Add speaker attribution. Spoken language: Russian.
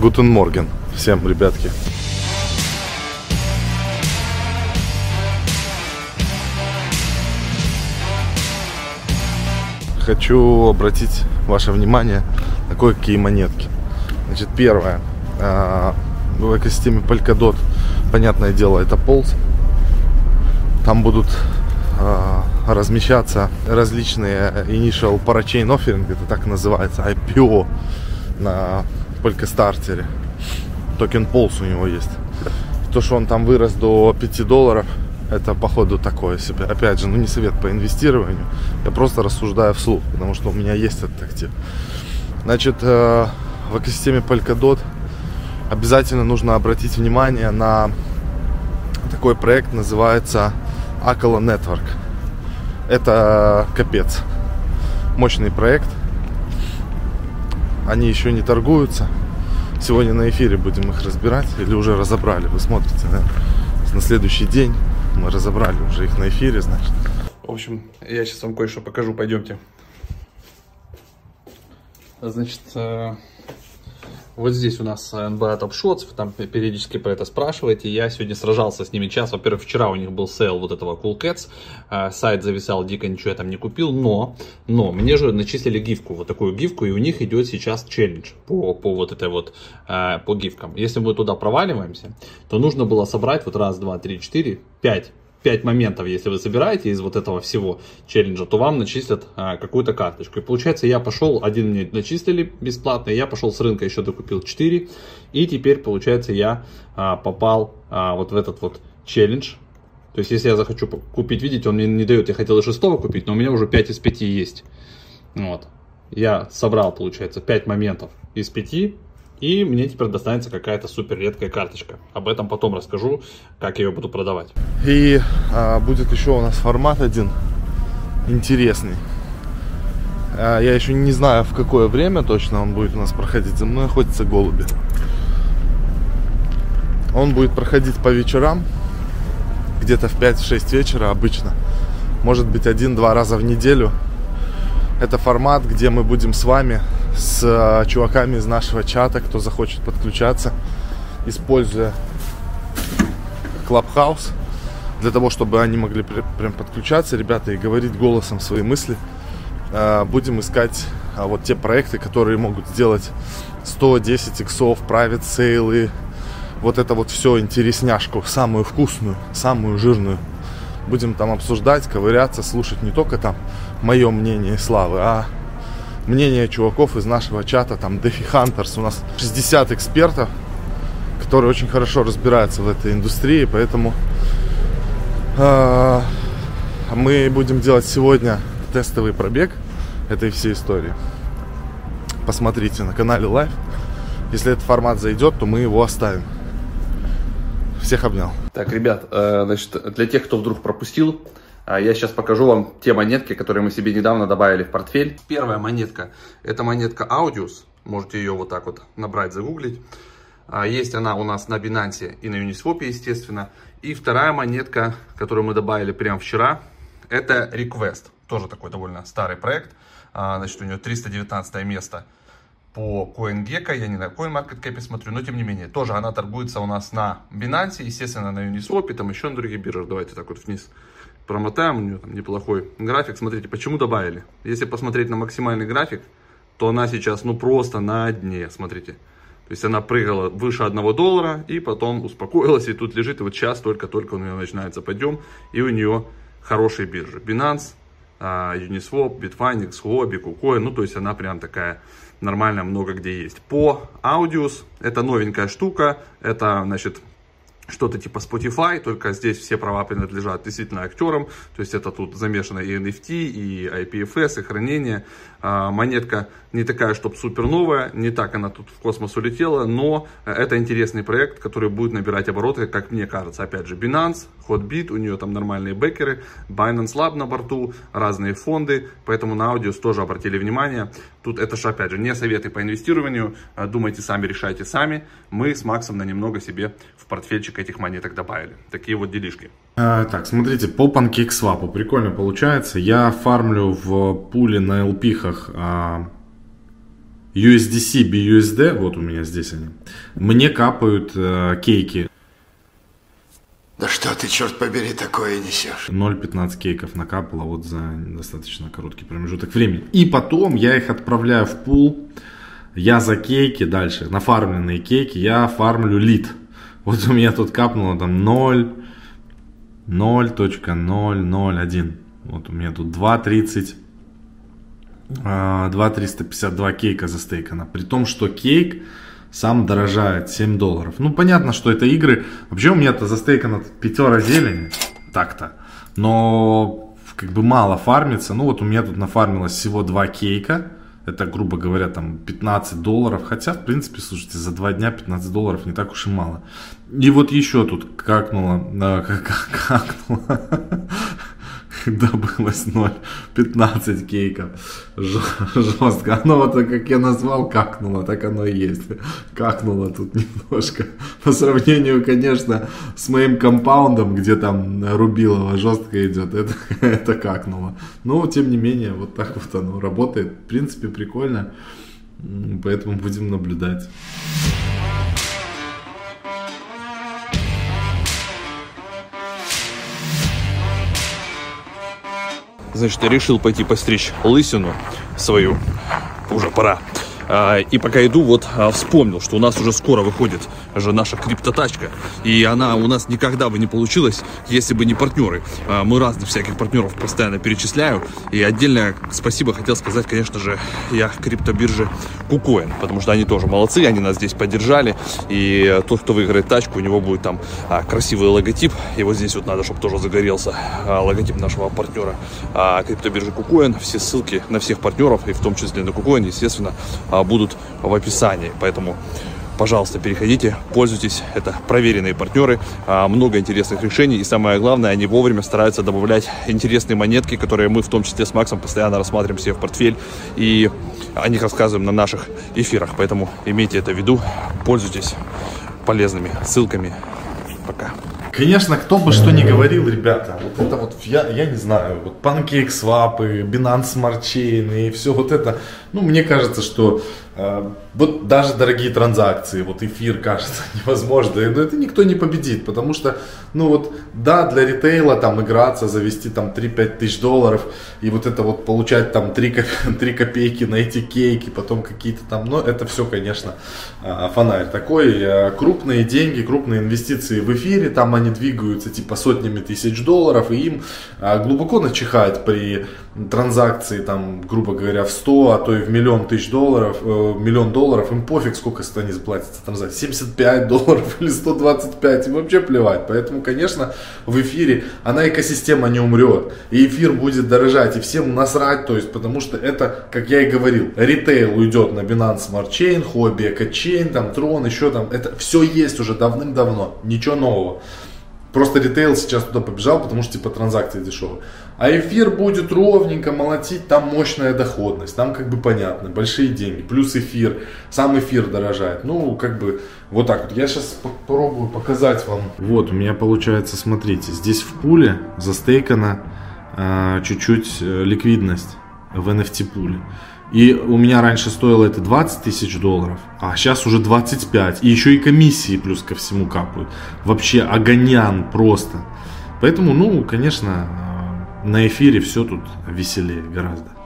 Speaker 1: Гутен Морген. Всем, ребятки. Хочу обратить ваше внимание на кое-какие монетки. Значит, первое. А, в экосистеме Polkadot, понятное дело, это полз. Там будут а, размещаться различные initial parachain offering, это так называется, IPO на Polkastarter. Токен Pulse у него есть. То, что он там вырос до 5 долларов, это походу такое себе. Опять же, ну не совет по инвестированию. Я просто рассуждаю вслух, потому что у меня есть этот актив. Значит, э, в экосистеме Polkadot обязательно нужно обратить внимание на такой проект, называется Akala Network. Это капец. Мощный проект. Они еще не торгуются. Сегодня на эфире будем их разбирать. Или уже разобрали. Вы смотрите, да? На следующий день мы разобрали уже их на эфире, значит.
Speaker 2: В общем, я сейчас вам кое-что покажу. Пойдемте. Значит, э, вот здесь у нас NBA Top Shots, там периодически про это спрашиваете. Я сегодня сражался с ними час. Во-первых, вчера у них был sale вот этого Cool Cats. Э, сайт зависал дико, ничего я там не купил. Но, но мне же начислили гифку, вот такую гифку, и у них идет сейчас челлендж по, по вот этой вот, э, по гифкам. Если мы туда проваливаемся, то нужно было собрать вот раз, два, три, четыре, пять 5 моментов, если вы собираете из вот этого всего челленджа, то вам начислят а, какую-то карточку. И получается, я пошел, один мне начислили бесплатно, я пошел с рынка, еще докупил 4. И теперь, получается, я а, попал а, вот в этот вот челлендж. То есть, если я захочу купить, видите, он мне не дает, я хотел и шестого купить, но у меня уже 5 из 5 есть. Вот. Я собрал, получается, 5 моментов из 5, и мне теперь достанется какая-то супер редкая карточка. Об этом потом расскажу, как я ее буду продавать.
Speaker 1: И а, будет еще у нас формат один интересный. А, я еще не знаю, в какое время точно он будет у нас проходить. За мной охотятся голуби. Он будет проходить по вечерам, где-то в 5-6 вечера обычно. Может быть один-два раза в неделю. Это формат, где мы будем с вами с э, чуваками из нашего чата, кто захочет подключаться, используя Clubhouse, для того, чтобы они могли прям подключаться, ребята, и говорить голосом свои мысли. Э, будем искать а, вот те проекты, которые могут сделать 110 иксов, private сейлы, вот это вот все интересняшку, самую вкусную, самую жирную. Будем там обсуждать, ковыряться, слушать не только там мое мнение и славы, а мнение чуваков из нашего чата, там Дефи Хантерс, у нас 60 экспертов, которые очень хорошо разбираются в этой индустрии, поэтому э, мы будем делать сегодня тестовый пробег этой всей истории. Посмотрите на канале Live. Если этот формат зайдет, то мы его оставим. Всех обнял.
Speaker 2: Так, ребят, э, значит, для тех, кто вдруг пропустил, я сейчас покажу вам те монетки, которые мы себе недавно добавили в портфель. Первая монетка, это монетка Audius. Можете ее вот так вот набрать, загуглить. А, есть она у нас на Binance и на Uniswap, естественно. И вторая монетка, которую мы добавили прямо вчера, это Request. Тоже такой довольно старый проект. А, значит, у нее 319 место по CoinGecko, я не на CoinMarketCap смотрю, но тем не менее, тоже она торгуется у нас на Binance, естественно, на Uniswap, там еще на других биржах. Давайте так вот вниз промотаем, у нее там неплохой график. Смотрите, почему добавили? Если посмотреть на максимальный график, то она сейчас ну просто на дне, смотрите. То есть она прыгала выше 1 доллара и потом успокоилась и тут лежит. И вот сейчас только-только у нее начинается подъем и у нее хорошие биржи. Binance, а, Uniswap, Bitfinex, Huobi, KuCoin. Ну то есть она прям такая нормальная, много где есть. По Audius это новенькая штука. Это значит что-то типа Spotify, только здесь все права принадлежат действительно актерам, то есть это тут замешано и NFT, и IPFS, и хранение. А, монетка не такая, чтобы супер новая, не так она тут в космос улетела, но это интересный проект, который будет набирать обороты, как мне кажется. Опять же, Binance, Hotbit, у нее там нормальные бэкеры, Binance Lab на борту, разные фонды, поэтому на аудиос тоже обратили внимание. Тут это же, опять же, не советы по инвестированию, а, думайте сами, решайте сами. Мы с Максом на немного себе в портфельчик этих монеток добавили. Такие вот делишки.
Speaker 1: А, так, смотрите, по PancakeSwap прикольно получается. Я фармлю в пуле на LP-хах а, USDC, BUSD, вот у меня здесь они, мне капают э, кейки.
Speaker 3: Да что ты, черт побери, такое несешь?
Speaker 1: 0,15 кейков накапало вот за достаточно короткий промежуток времени. И потом я их отправляю в пул. Я за кейки дальше, нафармленные кейки, я фармлю лид. Вот у меня тут капнуло там 0, 0.001. Вот у меня тут 2.30 2,352 кейка застейкано. При том, что кейк сам дорожает 7 долларов. Ну, понятно, что это игры. Вообще у меня-то застейкано пятера зелени. Так-то. Но как бы мало фармится. Ну, вот у меня тут нафармилось всего 2 кейка. Это, грубо говоря, там 15 долларов. Хотя, в принципе, слушайте, за 2 дня 15 долларов не так уж и мало. И вот еще тут какнуло. Как, как, какнуло. Добылось 0,15 кейков. Жестко. Оно вот как я назвал, какнуло, так оно и есть. Какнуло тут немножко. По сравнению, конечно, с моим компаундом, где там рубилово жестко идет, это, это какнуло. Но, тем не менее, вот так вот оно работает. В принципе, прикольно. Поэтому будем наблюдать.
Speaker 2: Значит, решил пойти постричь лысину свою. Уже пора. А, и пока иду, вот а, вспомнил, что у нас уже скоро выходит же наша криптотачка. И она у нас никогда бы не получилась, если бы не партнеры. А, мы разных всяких партнеров постоянно перечисляю. И отдельное спасибо хотел сказать, конечно же, я криптобирже KuCoin, потому что они тоже молодцы, они нас здесь поддержали. И тот, кто выиграет тачку, у него будет там красивый логотип. И вот здесь вот надо, чтобы тоже загорелся логотип нашего партнера криптобиржи KuCoin. Все ссылки на всех партнеров, и в том числе на KuCoin, естественно, будут в описании. Поэтому пожалуйста, переходите, пользуйтесь, это проверенные партнеры, а, много интересных решений, и самое главное, они вовремя стараются добавлять интересные монетки, которые мы в том числе с Максом постоянно рассматриваем себе в портфель, и о них рассказываем на наших эфирах, поэтому имейте это в виду, пользуйтесь полезными ссылками. Пока.
Speaker 1: Конечно, кто бы что ни говорил, ребята, вот это вот, я, я не знаю, вот PancakeSwap, Binance Smart Chain и все вот это, ну, мне кажется, что вот даже дорогие транзакции, вот эфир кажется невозможно, это никто не победит, потому что, ну вот, да, для ритейла там играться, завести там 3-5 тысяч долларов и вот это вот получать там 3, 3 копейки на эти кейки, потом какие-то там, ну это все, конечно, э, фонарь такой, э, крупные деньги, крупные инвестиции в эфире, там они двигаются типа сотнями тысяч долларов и им э, глубоко начихать при транзакции там, грубо говоря, в 100, а то и в миллион тысяч долларов, э, миллион долларов, им пофиг, сколько они заплатят за транзакцию, 75 долларов или 125, им вообще плевать. Поэтому, конечно, в эфире она экосистема не умрет, и эфир будет дорожать, и всем насрать, то есть, потому что это, как я и говорил, ритейл уйдет на Binance Smart Chain, Eco Chain, там, Tron, еще там, это все есть уже давным-давно, ничего нового. Просто ритейл сейчас туда побежал, потому что типа транзакции дешевые. А эфир будет ровненько молотить, там мощная доходность, там как бы понятно, большие деньги, плюс эфир, сам эфир дорожает. Ну, как бы вот так вот. Я сейчас попробую показать вам. Вот, у меня получается, смотрите, здесь в пуле застейкана э, чуть-чуть ликвидность в NFT пуле. И у меня раньше стоило это 20 тысяч долларов, а сейчас уже 25. И еще и комиссии плюс ко всему капают. Вообще огонян просто. Поэтому, ну, конечно, на эфире все тут веселее гораздо.